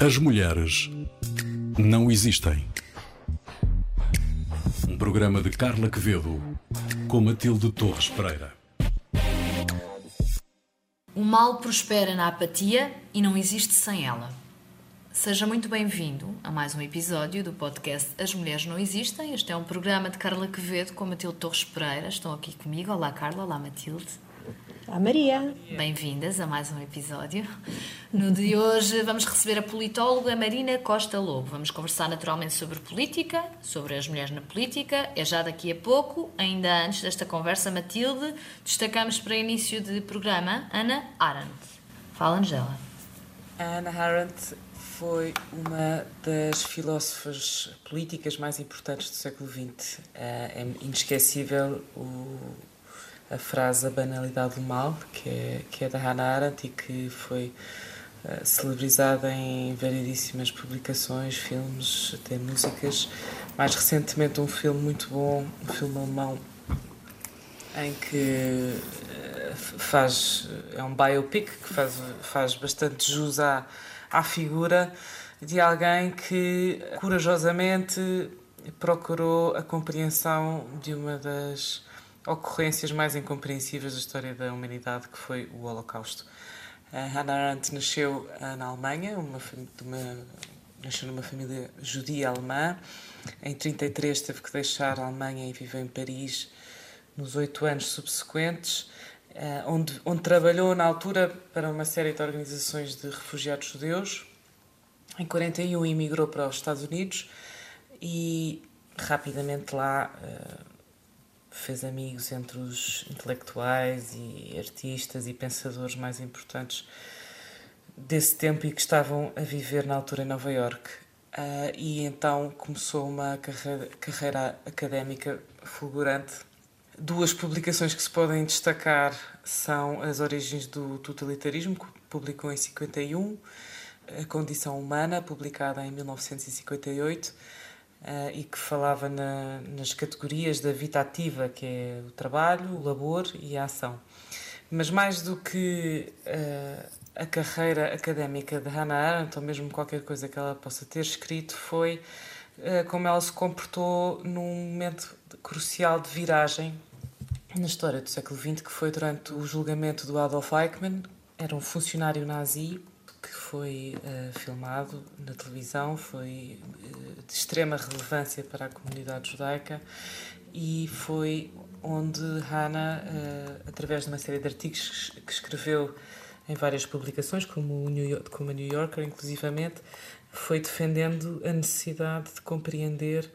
As mulheres não existem. Um programa de Carla Quevedo com Matilde Torres Pereira. O mal prospera na apatia e não existe sem ela. Seja muito bem-vindo a mais um episódio do podcast As Mulheres Não Existem. Este é um programa de Carla Quevedo com Matilde Torres Pereira. Estão aqui comigo. Olá, Carla. Olá, Matilde. Olá, Maria. Bem-vindas a mais um episódio. No de hoje vamos receber a politóloga Marina Costa Lobo. Vamos conversar naturalmente sobre política, sobre as mulheres na política. É já daqui a pouco, ainda antes desta conversa, Matilde, destacamos para início de programa Ana Arendt. Fala-nos dela. Ana Arendt foi uma das filósofas políticas mais importantes do século XX. É inesquecível o a frase A Banalidade do Mal, que é, que é da Hannah Arendt e que foi uh, celebrizada em variedíssimas publicações, filmes, até músicas. Mais recentemente, um filme muito bom, um filme alemão, em que uh, faz. é um biopic que faz, faz bastante jus à, à figura de alguém que corajosamente procurou a compreensão de uma das ocorrências mais incompreensíveis da história da humanidade, que foi o Holocausto. A Hannah Arendt nasceu na Alemanha, uma, uma, nasceu numa família judia alemã. Em 33 teve que deixar a Alemanha e viveu em Paris nos oito anos subsequentes, eh, onde, onde trabalhou na altura para uma série de organizações de refugiados judeus. Em 41 emigrou para os Estados Unidos e rapidamente lá eh, fez amigos entre os intelectuais e artistas e pensadores mais importantes desse tempo e que estavam a viver na altura em Nova York. Uh, e então começou uma carreira, carreira académica fulgurante. Duas publicações que se podem destacar são As Origens do Totalitarismo, que publicou em 51, A Condição Humana, publicada em 1958, Uh, e que falava na, nas categorias da vida ativa, que é o trabalho, o labor e a ação. Mas mais do que uh, a carreira académica de Hannah Arendt, ou mesmo qualquer coisa que ela possa ter escrito, foi uh, como ela se comportou num momento crucial de viragem na história do século XX, que foi durante o julgamento do Adolf Eichmann, era um funcionário nazi que foi uh, filmado na televisão, foi uh, de extrema relevância para a comunidade judaica e foi onde Hannah, uh, através de uma série de artigos que escreveu em várias publicações, como, o New York, como a New Yorker, inclusivamente, foi defendendo a necessidade de compreender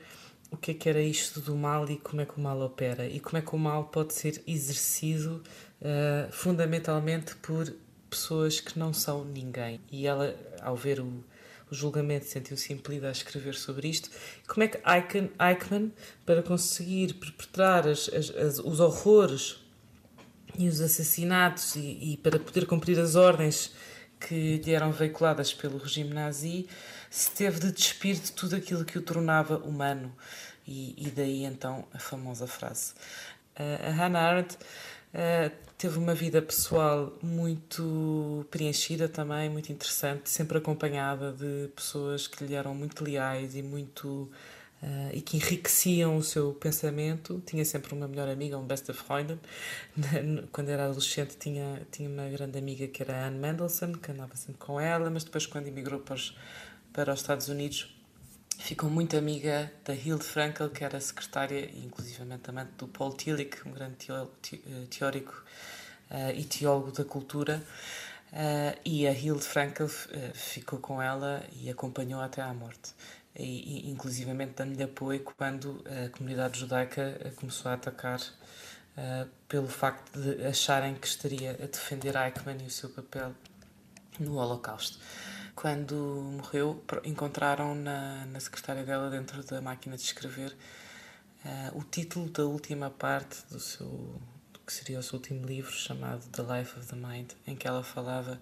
o que é que era isto do mal e como é que o mal opera e como é que o mal pode ser exercido fundamentalmente por pessoas que não são ninguém. E ela, ao ver o, o julgamento, sentiu-se impelida a escrever sobre isto. Como é que Eichmann, para conseguir perpetrar as, as, as, os horrores e os assassinatos e, e, para poder cumprir as ordens que lhe eram veiculadas pelo regime nazi, se teve de despir de tudo aquilo que o tornava humano. E, e daí então a famosa frase. A Hannah Arendt uh, teve uma vida pessoal muito preenchida também, muito interessante, sempre acompanhada de pessoas que lhe eram muito leais e muito uh, e que enriqueciam o seu pensamento. Tinha sempre uma melhor amiga, um best Freundin. Quando era adolescente tinha tinha uma grande amiga que era Anne Mendelssohn, que andava sempre com ela, mas depois quando emigrou para os, para os Estados Unidos ficou muito amiga da Hilde Frankel, que era secretária e inclusivamente amante do Paul Tillich, um grande teórico uh, e teólogo da cultura. Uh, e a Hilde Frankel uh, ficou com ela e acompanhou até à morte. E, e inclusivamente dando-lhe apoio quando a comunidade judaica começou a atacar pelo facto de acharem que estaria a defender Eichmann e o seu papel no Holocausto. Quando morreu, encontraram na, na secretária dela, dentro da máquina de escrever, o título da última parte do seu que seria o seu último livro, chamado The Life of the Mind, em que ela falava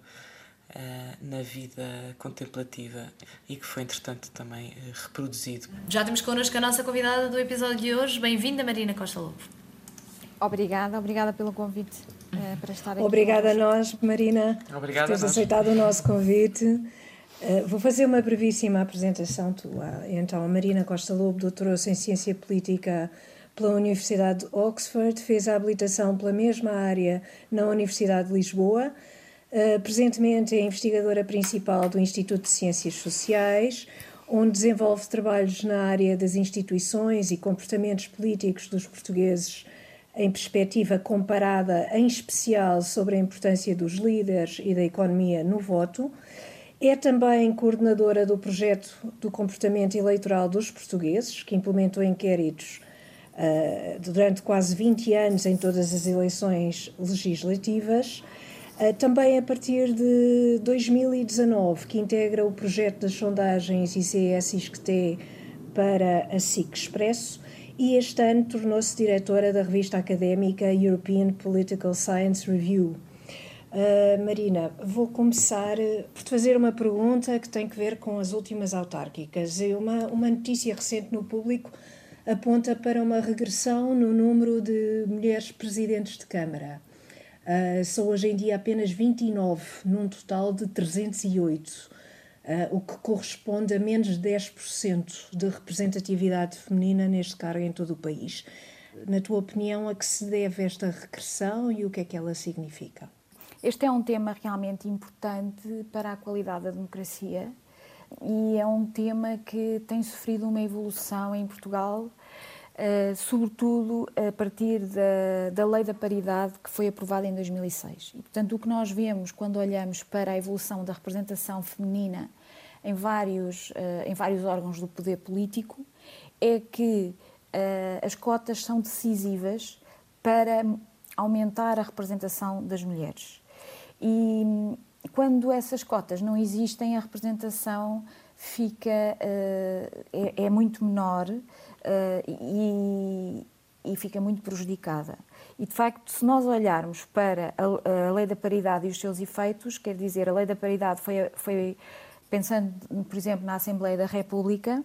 uh, na vida contemplativa e que foi, entretanto, também uh, reproduzido. Já temos connosco a nossa convidada do episódio de hoje. Bem-vinda, Marina Costa Lobo. Obrigada, obrigada pelo convite uh, para estar aqui. Obrigada a nós, Marina, Obrigada por teres aceitado o nosso convite. Uh, vou fazer uma brevíssima apresentação tua. Então, a Marina Costa Lobo doutorou-se em Ciência Política pela Universidade de Oxford, fez a habilitação pela mesma área na Universidade de Lisboa. Uh, presentemente é investigadora principal do Instituto de Ciências Sociais, onde desenvolve trabalhos na área das instituições e comportamentos políticos dos portugueses em perspectiva comparada, em especial sobre a importância dos líderes e da economia no voto. É também coordenadora do projeto do comportamento eleitoral dos portugueses, que implementou inquéritos uh, durante quase 20 anos em todas as eleições legislativas. Uh, também a partir de 2019, que integra o projeto das sondagens ICS-ISCTE para a SIC Expresso e este ano tornou-se diretora da revista académica European Political Science Review. Uh, Marina, vou começar eh, por te fazer uma pergunta que tem que ver com as últimas autárquicas. Uma, uma notícia recente no público aponta para uma regressão no número de mulheres presidentes de Câmara. Uh, são hoje em dia apenas 29, num total de 308, uh, o que corresponde a menos de 10% de representatividade feminina neste cargo em todo o país. Na tua opinião, a que se deve esta regressão e o que é que ela significa? Este é um tema realmente importante para a qualidade da democracia e é um tema que tem sofrido uma evolução em Portugal, uh, sobretudo a partir da, da Lei da Paridade que foi aprovada em 2006. E, portanto, o que nós vemos quando olhamos para a evolução da representação feminina em vários, uh, em vários órgãos do poder político é que uh, as cotas são decisivas para aumentar a representação das mulheres. E quando essas cotas não existem, a representação fica uh, é, é, muito menor uh, e, e, fica muito prejudicada. E de facto, se nós olharmos para a, a, lei da paridade e os seus efeitos, quer dizer, a lei da paridade foi, foi pensando, por exemplo, na Assembleia da República,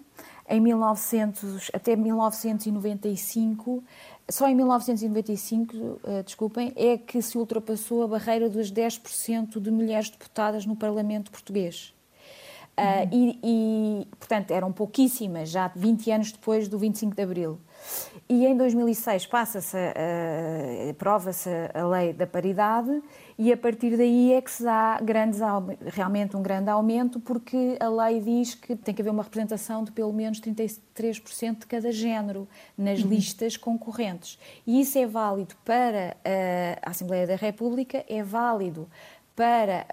em 1900 até 1995 só em 1995, uh, eh, desculpem, é que se ultrapassou a barreira dos 10% de mulheres deputadas no Parlamento português. Uh, uhum. e, e, portanto, eram pouquíssimas, já 20 anos depois do 25 de Abril. E em 2006 passa-se, aprova-se a lei da paridade e a partir daí é que se dá grandes, realmente um grande aumento, porque a lei diz que tem que haver uma representação de pelo menos 33% de cada género nas uhum. listas concorrentes. E isso é válido para a Assembleia da República, é válido para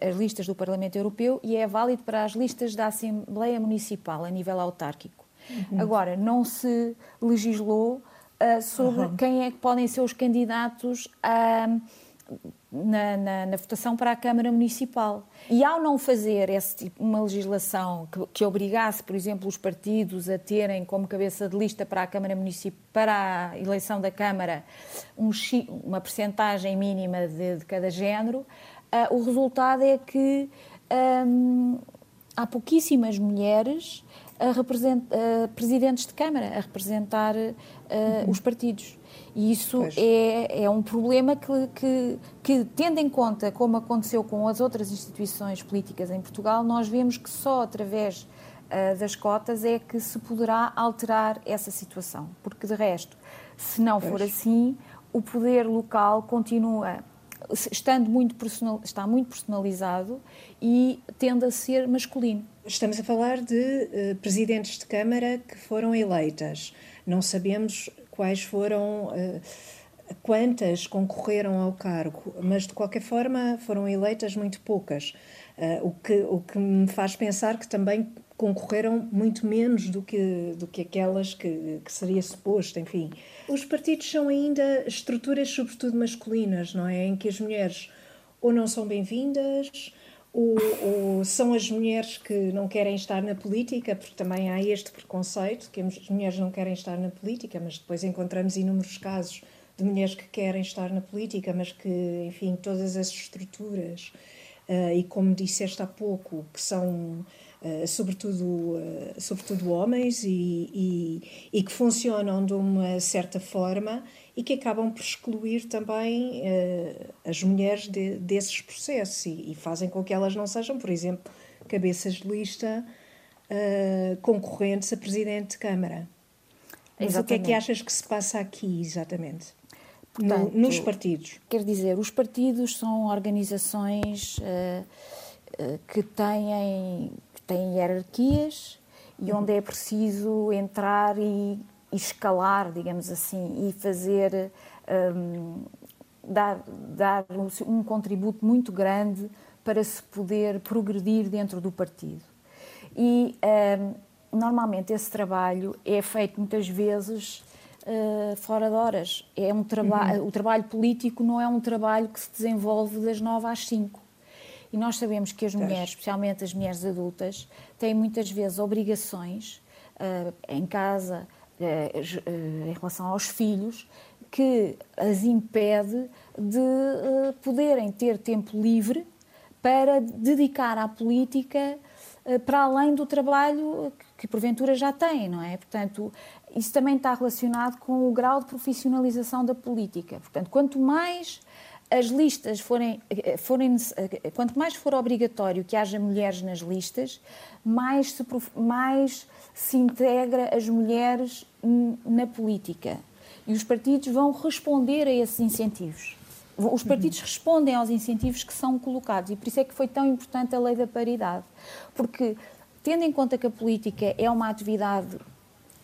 as listas do Parlamento Europeu e é válido para as listas da Assembleia Municipal a nível autárquico. Uhum. Agora, não se legislou uh, sobre uhum. quem é que podem ser os candidatos a. Na, na, na, votação para a Câmara Municipal. E ao não fazer esse tipo, uma legislação que, que, obrigasse, por exemplo, os partidos a terem como cabeça de lista para a Câmara Municipal, para a eleição da Câmara, um, uma percentagem mínima de, de cada género, uh, o resultado é que um, há pouquíssimas mulheres a, a presidentes de Câmara a representar uh, uhum. os partidos. E isso é, é, um problema que, que, que, tendo em conta como aconteceu com as outras instituições políticas em Portugal, nós vemos que só através uh, das cotas é que se poderá alterar essa situação. Porque, de resto, se não pois. for assim, o poder local continua estando muito personal, está muito personalizado e tende a ser masculino. Estamos a falar de uh, presidentes de Câmara que foram eleitas. Não sabemos quais foram, uh, quantas concorreram ao cargo, mas de qualquer forma foram eleitas muito poucas. Uh, o, que, o que me faz pensar que também concorreram muito menos do que, do que aquelas que, que seria suposto, enfim. Os partidos são ainda estruturas, sobretudo masculinas, não é? Em que as mulheres ou não são bem-vindas, ou, ou, são as mulheres que não querem estar na política, porque também há este preconceito que as mulheres não querem estar na política, mas depois encontramos inúmeros casos de mulheres que querem estar na política, mas que, enfim, todas as estruturas, e como disseste há pouco, que são uh, sobretudo, uh, sobretudo homens e, e, e, que funcionam de uma certa forma e que acabam por excluir também as mulheres de, desses processos e, e, fazem com que elas não sejam, por exemplo, cabeças de lista concorrentes a presidente de Câmara. Mas Exatamente. o que é que achas que se passa aqui, exatamente? Portanto, no, nos partidos? Quer dizer, os partidos são organizações uh, uh, que, têm, que têm hierarquias e uhum. onde é preciso entrar e, e, escalar, digamos assim, e fazer. Um, dar, dar um, um contributo muito grande para se poder progredir dentro do partido. E um, normalmente esse trabalho é feito muitas vezes uh, fora de horas. É um traba uhum. O trabalho político não é um trabalho que se desenvolve das nove às cinco. E nós sabemos que as mulheres, especialmente as mulheres adultas, têm muitas vezes obrigações uh, em casa, uh, em relação aos filhos, que as impede de poderem ter tempo livre para dedicar à política para além do trabalho que porventura já têm, não é? Portanto, isso também está relacionado com o grau de profissionalização da política. Portanto, quanto mais as listas forem, forem quanto mais for obrigatório que haja mulheres nas listas, mais se, mais se integra as mulheres na política. E os partidos vão responder a esses incentivos. Os partidos respondem aos incentivos que são colocados e por isso é que foi tão importante a lei da paridade. Porque, tendo em conta que a política é uma atividade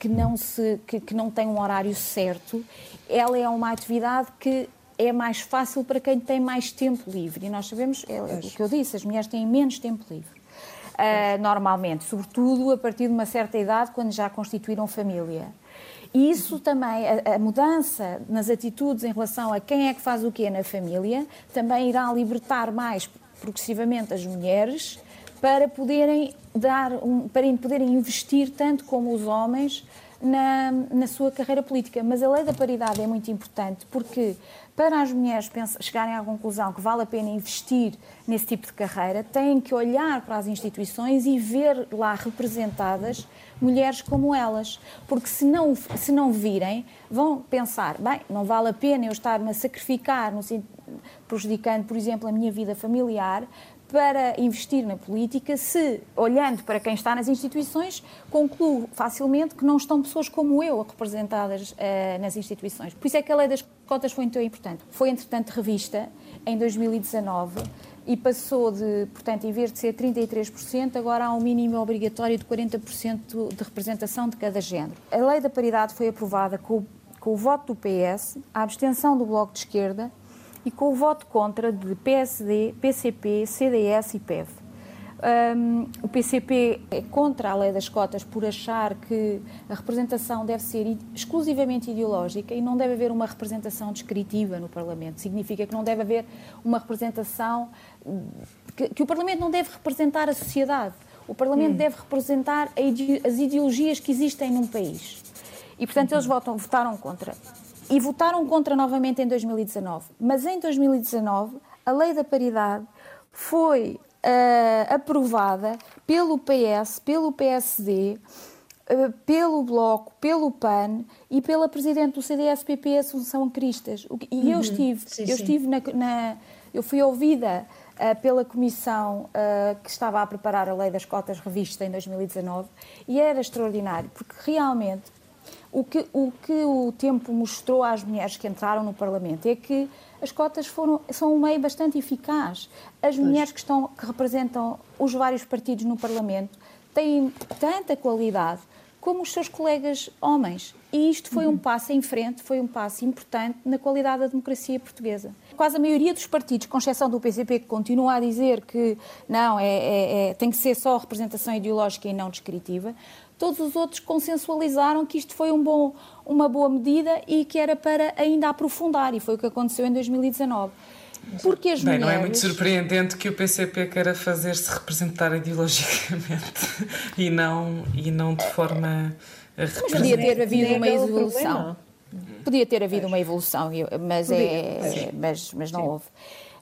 que não, se, que, que não tem um horário certo, ela é uma atividade que é mais fácil para quem tem mais tempo livre. E nós sabemos, é, o que eu disse, as mulheres têm menos tempo livre. Uh, normalmente, sobretudo a partir de uma certa idade, quando já constituíram família. E isso também, a, a, mudança nas atitudes em relação a quem é que faz o quê na família, também irá libertar mais progressivamente as mulheres para poderem dar um, para poderem investir tanto como os homens na, na sua carreira política. Mas a lei da paridade é muito importante porque para as mulheres chegarem à conclusão que vale a pena investir nesse tipo de carreira, têm que olhar para as instituições e ver lá representadas mulheres como elas. Porque se não, se não virem, vão pensar: bem, não vale a pena eu estar-me a sacrificar, no, prejudicando, por exemplo, a minha vida familiar, para investir na política se, olhando para quem está nas instituições, concluo facilmente que não estão pessoas como eu representadas uh, nas instituições. Por isso é que a lei das cotas foi tão importante. Foi, entretanto, revista em 2019 e passou de, portanto, em vez de ser 33%, agora há um mínimo obrigatório de 40% de representação de cada género. A lei da paridade foi aprovada com, com o voto do PS, a abstenção do Bloco de Esquerda e com o voto contra de PSD, PCP, CDS e PEV. Um, o PCP é contra a lei das cotas por achar que a representação deve ser exclusivamente ideológica e não deve haver uma representação descritiva no Parlamento. Significa que não deve haver uma representação. que, que o Parlamento não deve representar a sociedade. O Parlamento hum. deve representar as ideologias que existem num país. E, portanto, eles votam, votaram contra e votaram contra novamente em 2019. Mas em 2019, a lei da paridade foi uh, aprovada pelo PS, pelo PSD, uh, eh, pelo Bloco, pelo PAN e pela Presidente do CDS-PP, Assunção Cristas. E uhum. eu estive, sim, eu estive na, na, eu fui ouvida uh, pela comissão que estava a preparar a lei das cotas revista em 2019 e era extraordinário, porque realmente o que, o que o tempo mostrou às mulheres que entraram no Parlamento é que as cotas foram, são um meio bastante eficaz. As mulheres que, estão, que representam os vários partidos no Parlamento têm tanta qualidade como os seus colegas homens. E isto foi um passo em frente, foi um passo importante na qualidade da democracia portuguesa. Quase a maioria dos partidos, com exceção do PCP, que continua a dizer que não, é, é, é tem que ser só representação ideológica e não descritiva, todos os outros consensualizaram que isto foi um bom, uma boa medida e que era para ainda aprofundar, e foi o que aconteceu em 2019. Porque as Bem, mulheres... não é muito surpreendente que o PCP queira fazer-se representar ideologicamente e não, e não de forma a Mas podia ter havido uma evolução. Podia ter havido uma evolução, mas, é, mas, mas não houve.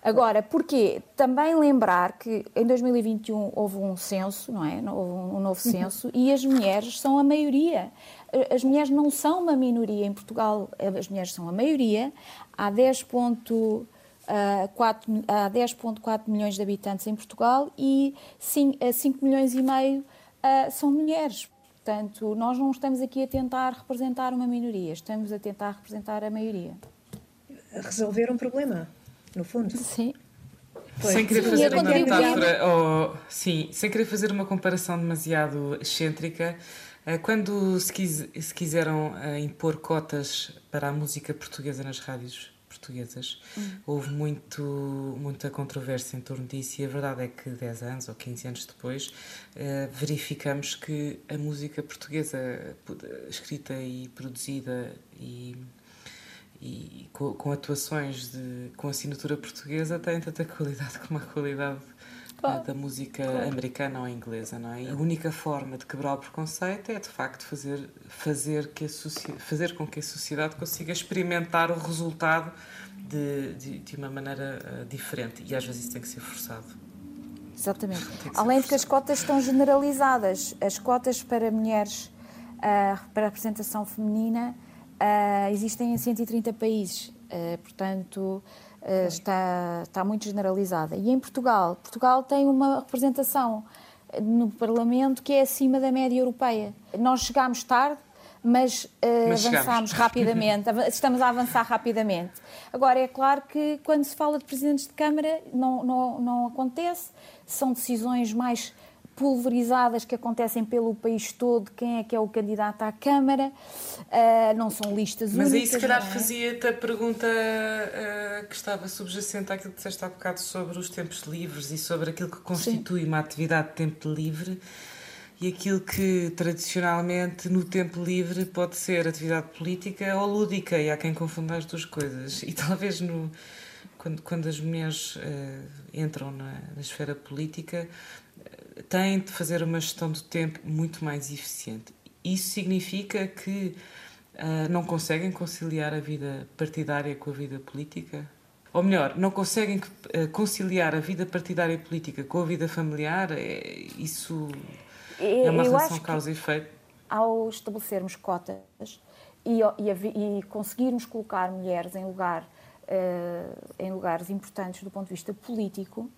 Agora, porquê? Também lembrar que em 2021 houve um censo, não é? Houve um novo uhum. censo e as mulheres são a maioria. As mulheres não são uma minoria em Portugal, as mulheres são a maioria. Há 10 ponto, a, 4, a 10,4 milhões de habitantes em Portugal e 5, 5 milhões e meio são mulheres. Portanto, nós não estamos aqui a tentar representar uma minoria, estamos a tentar representar a maioria. Resolver um problema, no fundo. Sim. Pois. Sem querer fazer uma metáfora, ou, sim, sem querer fazer uma comparação demasiado excêntrica, eh, quando se, quis, se quiseram eh, impor cotas para a música portuguesa nas rádios portuguesas, hum. houve muito, muita controvérsia em torno disso e a verdade é que 10 anos ou 15 anos depois eh, verificamos que a música portuguesa escrita e produzida e e com, com, atuações de, com assinatura portuguesa tem tanta qualidade como a qualidade claro. da música claro. americana ou inglesa, não é? E a única forma de quebrar o preconceito é de facto fazer fazer que a fazer com que a sociedade consiga experimentar o resultado de, de, de uma maneira uh, diferente e às vezes isso tem que ser forçado. Exatamente. Além de que as cotas estão generalizadas, as cotas para mulheres uh, para a representação feminina Uh, existem em 130 países, uh, portanto uh, está, está muito generalizada. E em Portugal, Portugal tem uma representação no Parlamento que é acima da média europeia. Nós chegámos tarde, mas, mas avançámos rapidamente, estamos a avançar rapidamente. Agora, é claro que quando se fala de presidentes de Câmara, não, não, não acontece, são decisões mais pulverizadas que acontecem pelo país todo, quem é que é o candidato à Câmara, uh, não são listas Mas únicas. Mas aí se calhar é? fazia-te a pergunta uh, que estava subjacente àquilo que disseste há bocado sobre os tempos livres e sobre aquilo que constitui Sim. uma atividade de tempo livre e aquilo que tradicionalmente no tempo livre pode ser atividade política ou lúdica, e há quem confunda as duas coisas. E talvez no, quando, quando as mulheres uh, entram na, na esfera política, têm de fazer uma gestão do tempo muito mais eficiente. Isso significa que uh, não conseguem conciliar a vida partidária com a vida política? Ou melhor, não conseguem uh, conciliar a vida partidária e política com a vida familiar? É, isso é uma Eu relação causa e efeito? Ao estabelecermos cotas e, e, e conseguirmos colocar mulheres em, lugar, uh, em lugares importantes do ponto de vista político,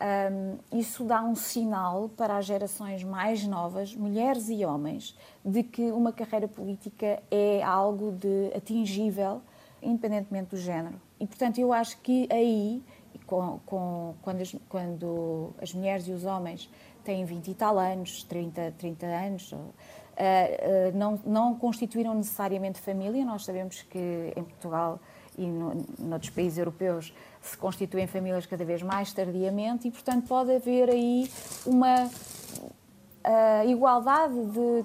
um, isso dá um sinal para as gerações mais novas, mulheres e homens, de que uma carreira política é algo de atingível, independentemente do género. E, portanto, eu acho que aí, com, com, quando, as, quando, as, mulheres e os homens têm 20 e tal anos, 30, 30 anos, uh, uh, não, não constituíram necessariamente família. Nós sabemos que em Portugal e no, noutros países europeus se constituem famílias cada vez mais tardiamente e, portanto, pode haver aí uma uh, igualdade de,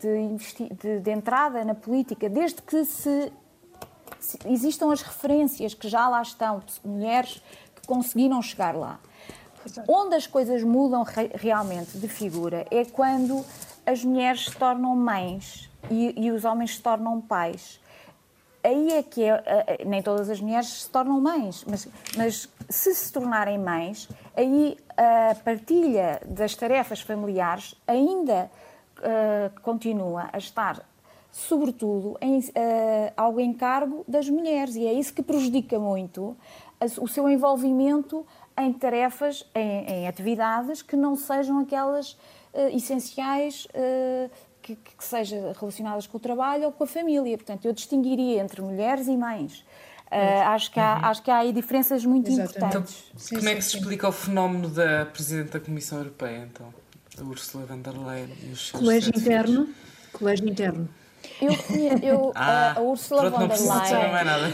de, de, de, entrada na política, desde que se, se, existam as referências que já lá estão, de mulheres que conseguiram chegar lá. Onde as coisas mudam re, realmente de figura é quando as mulheres se tornam mães e, e os homens se tornam pais aí é que é, nem todas as mulheres se tornam mães, mas, mas se se tornarem mães, aí a partilha das tarefas familiares ainda uh, continua a estar, sobretudo, em, uh, ao encargo das mulheres, e é isso que prejudica muito o seu envolvimento em tarefas, em, em atividades que não sejam aquelas uh, essenciais que, que sejam relacionadas com o trabalho ou com a família. Portanto, eu distinguiria entre mulheres e mães. Uh, acho, que há, uhum. acho que há aí diferenças muito Exatamente. importantes. Então, sim, como é que se explica o fenómeno da Presidente da Comissão Europeia, então? A Ursula von der Leyen e os seus Colégio interno. Colégio interno. Eu, eu ah, a Ursula von der Leyen.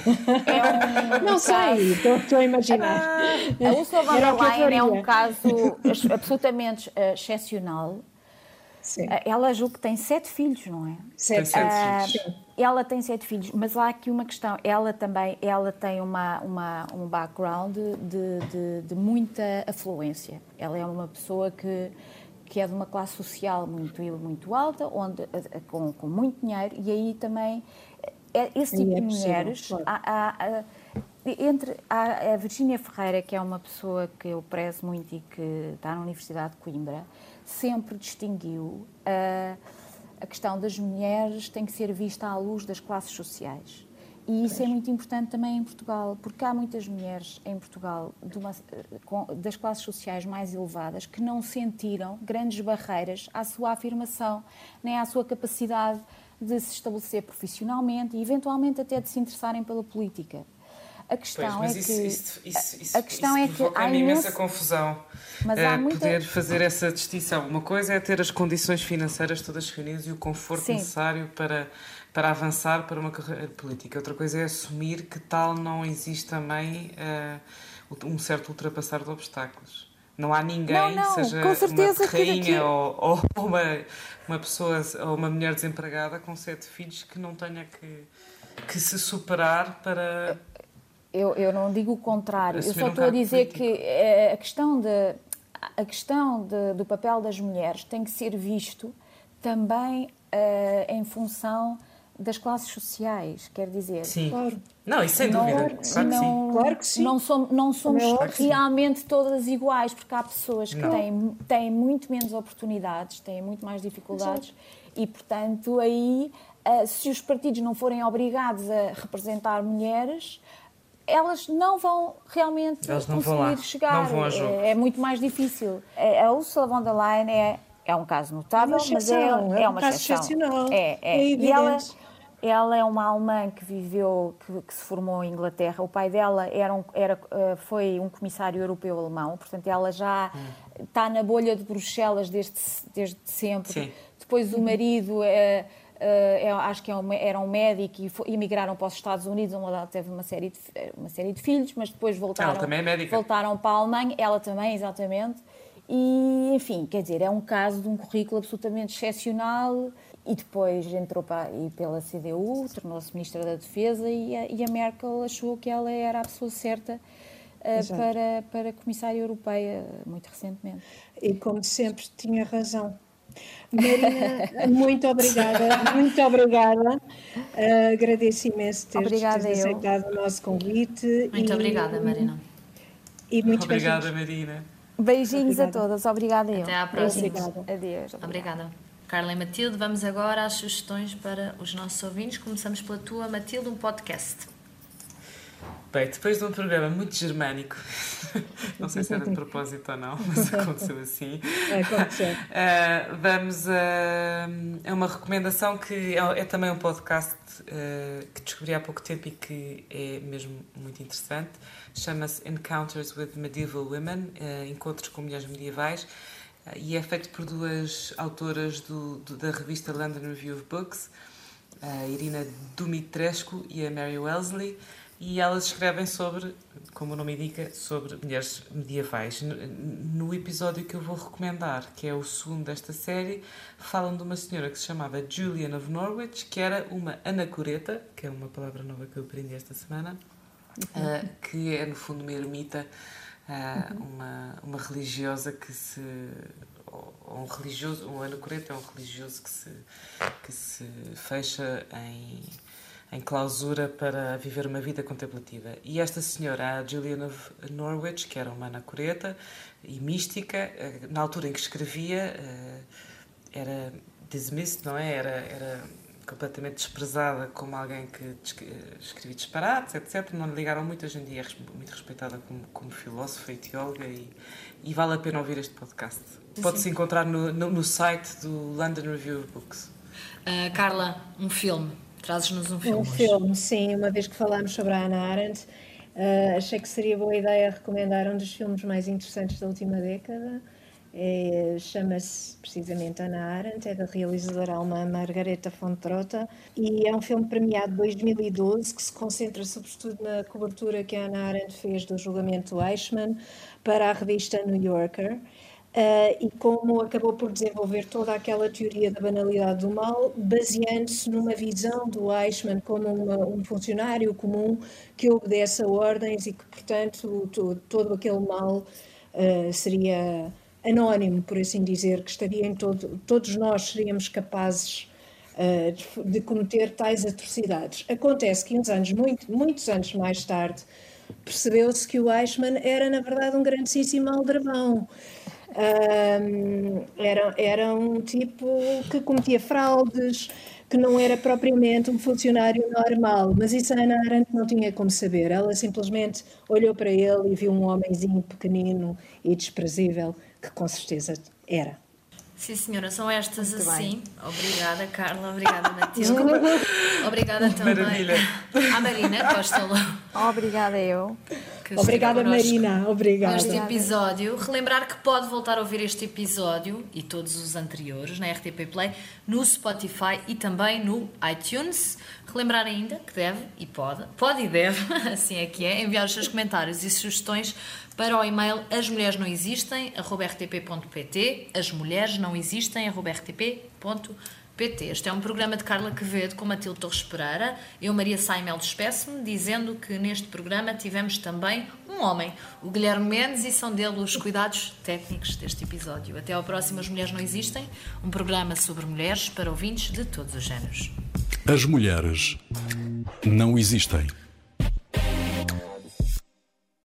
É um não sei, estou, estou a imaginar. Ah, a Ursula von der Leyen é um caso absolutamente uh, excepcional Sim. Ah, ela julgo que tem sete filhos, não é? Sete, sete uh, filhos. Ela tem sete filhos, mas há aqui uma questão. Ela também ela tem uma, uma, um background de, de, de muita afluência. Ela é uma pessoa que, que é de uma classe social muito, muito alta, onde, com, com muito dinheiro, e aí também é, esse tipo é de mulheres. Claro. Há, há, entre a Virginia Ferreira, que é uma pessoa que eu prezo muito e que está na Universidade de Coimbra, sempre distinguiu a, a questão das mulheres tem que ser vista à luz das classes sociais. E isso é muito importante também em Portugal, porque há muitas mulheres em Portugal uma, das classes sociais mais elevadas que não sentiram grandes barreiras à sua afirmação, nem à sua capacidade de se estabelecer profissionalmente e eventualmente até de se interessarem pela política. A questão pois, é isso, que isso, isso, isso, a questão é que há imensa imenso... confusão. Mas há uh, muita... poder fazer essa distinção. Uma coisa é ter as condições financeiras todas reunidas e o conforto Sim. necessário para para avançar para uma carreira política. Outra coisa é assumir que tal não existe também uh, um certo ultrapassar de obstáculos. Não há ninguém, não, não, seja uma rainha ou, ou, uma, uma pessoa ou uma mulher desempregada com sete filhos que não tenha que, que se superar para. Eu, eu não digo o contrário, eu só um estou a dizer político. que eh, a questão, de, a questão de, do papel das mulheres tem que ser visto também uh, em função das classes sociais, quer dizer. Sim. Claro. Não, isso sem não, dúvida. Claro, que não, claro que sim. Não somos, não somos realmente todas iguais, porque há pessoas que têm, têm muito menos oportunidades, têm muito mais dificuldades Exato. e, portanto, aí, eh, se os partidos não forem obrigados a representar mulheres, elas não vão realmente elas não conseguir vão chegar. Não vão é, é, muito mais difícil. A Ursula von der Leyen é, é um caso notável, é mas é, é, uma um caso excepcional. É, é. é e ela ela é uma alemã que viveu, que, que, se formou em Inglaterra. O pai dela era, um, era uh, foi um comissário europeu alemão, portanto ela já hum. está na bolha de Bruxelas desde, desde sempre. Sim. Depois o marido é, é, acho que é um, era um médico e foi, emigraram para os Estados Unidos, onde ela teve uma série de, uma série de filhos, mas depois voltaram, ela também é voltaram para a Alemanha, ela também, exatamente. E, enfim, quer dizer, é um caso de um currículo absolutamente excepcional e depois entrou para, e pela CDU, tornou-se Ministra da Defesa e a, e a, Merkel achou que ela era a pessoa certa uh, para, para Comissária Europeia, muito recentemente. E como sempre, tinha razão. Marina, muito obrigada, muito obrigada. Uh, agradeço imenso ter obrigada aceitado o nosso convite. Muito e, obrigada, Marina. E muito obrigada, Marina. Beijinhos obrigada. a todas, obrigada eu. Até à próxima. Obrigada. Adeus. Obrigada. obrigada. Carla e Matilde, vamos agora às sugestões para os nossos ouvintes. Começamos pela tua, Matilde, um podcast. Bem, depois de um programa muito germânico, não sei se era de propósito ou não, mas aconteceu assim. Aconteceu. Uh, vamos a, a, uma recomendação que é, é também um podcast uh, que descobri há pouco tempo e que é mesmo muito interessante. Chama-se Encounters with Medieval Women uh, Encontros com Mulheres Medievais e é feito por duas autoras do, do, da revista London Review of Books, a Irina Dumitrescu e a Mary Wellesley, e elas escrevem sobre, como o nome indica, sobre mulheres medievais. No episódio que eu vou recomendar, que é o segundo desta série, falam de uma senhora que se chamava Julian of Norwich, que era uma anacoreta, que é uma palavra nova que eu aprendi esta semana, uhum. uh, que é no fundo uma ermita uhum. uma, uma religiosa que se. Um religioso, um anacoreta é um religioso que se, que se fecha em, em clausura para viver uma vida contemplativa. E esta senhora, a Julian of Norwich, que era uma anacoreta e mística, eh, na altura em que escrevia, eh, era dismissed, não é? Era, era completamente desprezada como alguém que escrevia disparates, etc. Não lhe ligaram muito, hoje em dia é muito respeitada como, como filósofa e teóloga e, e vale a pena ouvir este podcast. Pode-se encontrar no, no, no, site do London Review of Books. Uh, Carla, um filme. Trazes-nos um filme. Um hoje. filme, sim. Uma vez que falámos sobre a Hannah Arendt, uh, achei que seria boa ideia recomendar um dos filmes mais interessantes da última década, é, Chama-se precisamente Ana Arendt, é da realizadora alemã Margareta von Trotta e é um filme premiado de 2012 que se concentra sobretudo na cobertura que a Ana Arendt fez do julgamento Eichmann para a revista New Yorker. Uh, e como acabou por desenvolver toda aquela teoria da banalidade do mal, baseando-se numa visão do Eichmann como uma, um funcionário comum que obedece a ordens e que, portanto, todo, todo aquele mal uh, seria anónimo, por assim dizer, que estaria em todo, todos nós seríamos capazes de, de, cometer tais atrocidades. Acontece que uns anos, muito, muitos anos mais tarde, percebeu-se que o Eichmann era, na verdade, um grandíssimo aldrabão. Um, era, era um tipo que cometia fraudes, que não era propriamente um funcionário normal, mas isso a Ana Arendt não tinha como saber. Ela simplesmente olhou para ele e viu um homenzinho pequenino e desprezível, que com certeza era. Sim, senhora, são estas Muito assim. Bem. Obrigada, Carla. Obrigada, Matilde. Obrigada também Maravilha. à Marina Costa Obrigada, eu. Obrigada, Marina. Obrigada. Este episódio. Relembrar que pode voltar a ouvir este episódio e todos os anteriores na RTP Play, no Spotify e também no iTunes. Relembrar ainda que deve e pode, pode e deve, assim é que é, enviar os seus comentários e sugestões para o e-mail asmulheresnãoexistem.rtp.pt asmulheresnãoexistem.rtp.pt Este é um programa de Carla Quevedo com Matilde Torres Pereira. Eu, Maria Saimel, despeço-me dizendo que neste programa tivemos também um homem, o Guilherme Mendes, e são dele os cuidados técnicos deste episódio. Até ao próximo As Mulheres Não Existem, um programa sobre mulheres para ouvintes de todos os géneros. As mulheres não existem.